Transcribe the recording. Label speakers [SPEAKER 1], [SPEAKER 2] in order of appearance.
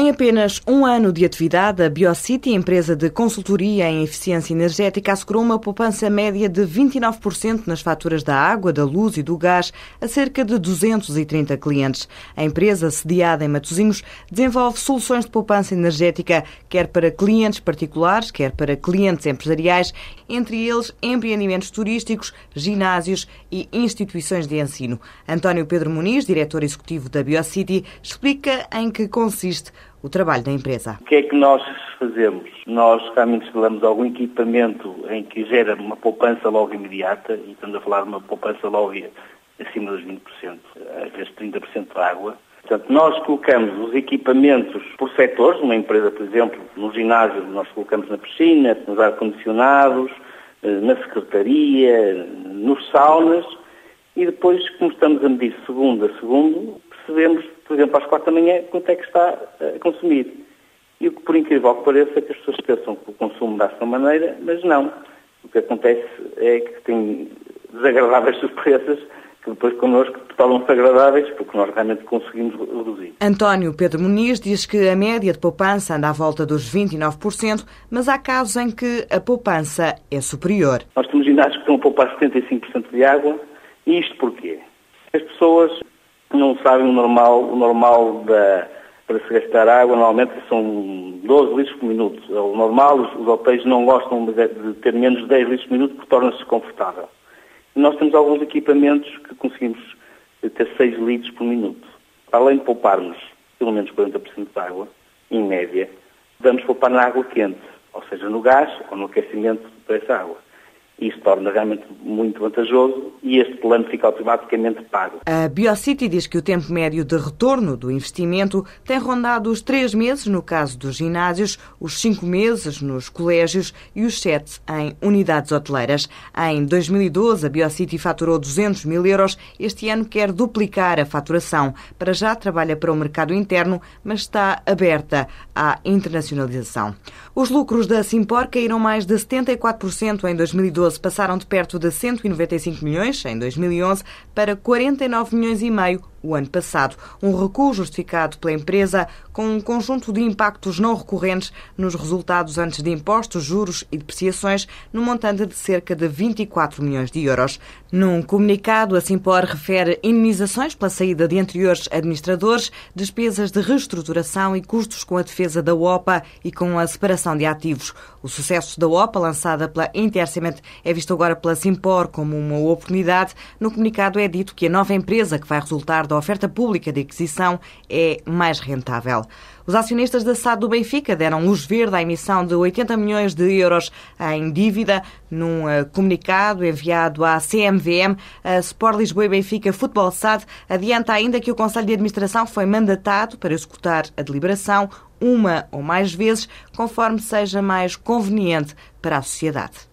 [SPEAKER 1] Em apenas um ano de atividade, a BioCity, empresa de consultoria em eficiência energética, assegurou uma poupança média de 29% nas faturas da água, da luz e do gás a cerca de 230 clientes. A empresa, sediada em Matosinhos, desenvolve soluções de poupança energética, quer para clientes particulares, quer para clientes empresariais, entre eles empreendimentos turísticos, ginásios e instituições de ensino. António Pedro Muniz, diretor executivo da BioCity, explica em que consiste o trabalho da empresa.
[SPEAKER 2] O que é que nós fazemos? Nós realmente instalamos algum equipamento em que gera uma poupança logo imediata, e estamos a falar de uma poupança logo acima dos 20%, às vezes 30% de água. Portanto, nós colocamos os equipamentos por setores, numa empresa, por exemplo, no ginásio, nós colocamos na piscina, nos ar-condicionados, eh, na secretaria, nos saunas, e depois, como estamos a medir segundo a segundo, percebemos por exemplo, às quatro da manhã, quanto é que está a consumir. E o que, por incrível que pareça, é que as pessoas pensam que o consumo dá-se maneira, mas não. O que acontece é que tem desagradáveis surpresas que depois connosco tornam-se agradáveis porque nós realmente conseguimos reduzir.
[SPEAKER 1] António Pedro Muniz diz que a média de poupança anda à volta dos 29%, mas há casos em que a poupança é superior.
[SPEAKER 2] Nós temos ginásios que estão a poupar 75% de água e isto porquê? As pessoas sabem o normal, o normal da, para se gastar água, normalmente são 12 litros por minuto. É o normal, os, os hotéis não gostam de, de, ter menos de 10 litros por minuto porque torna-se desconfortável. E nós temos alguns equipamentos que conseguimos ter 6 litros por minuto. Além de pouparmos pelo menos 40% de água, em média, vamos poupar na água quente, ou seja, no gás ou no aquecimento dessa água. Isso torna realmente muito vantajoso e este plano fica automaticamente pago.
[SPEAKER 1] A BioCity diz que o tempo médio de retorno do investimento tem rondado os três meses no caso dos ginásios, os cinco meses nos colégios e os sete em unidades hoteleiras. Em 2012, a BioCity faturou 200 mil euros. Este ano quer duplicar a faturação. Para já trabalha para o mercado interno, mas está aberta à internacionalização. Os lucros da Simpor caíram mais de 74% em 2012 2012 passaram de perto de 195 milhões em 2011 para 49 milhões e meio o ano passado. Um recuo justificado pela empresa com um conjunto de impactos não recorrentes nos resultados antes de impostos, juros e depreciações, no montante de cerca de 24 milhões de euros. Num comunicado, a Simpor refere indenizações pela saída de anteriores administradores, despesas de reestruturação e custos com a defesa da OPA e com a separação de ativos. O sucesso da OPA, lançada pela Intercement, é visto agora pela Simpor como uma oportunidade. No comunicado é dito que a nova empresa que vai resultar da oferta pública de aquisição é mais rentável. Os acionistas da SAD do Benfica deram luz verde à emissão de 80 milhões de euros em dívida. Num eh, comunicado enviado à CMVM, a Sport Lisboa e Benfica Futebol SAD adianta ainda que o Conselho de Administração foi mandatado para executar a deliberação uma ou mais vezes, conforme seja mais conveniente para a sociedade.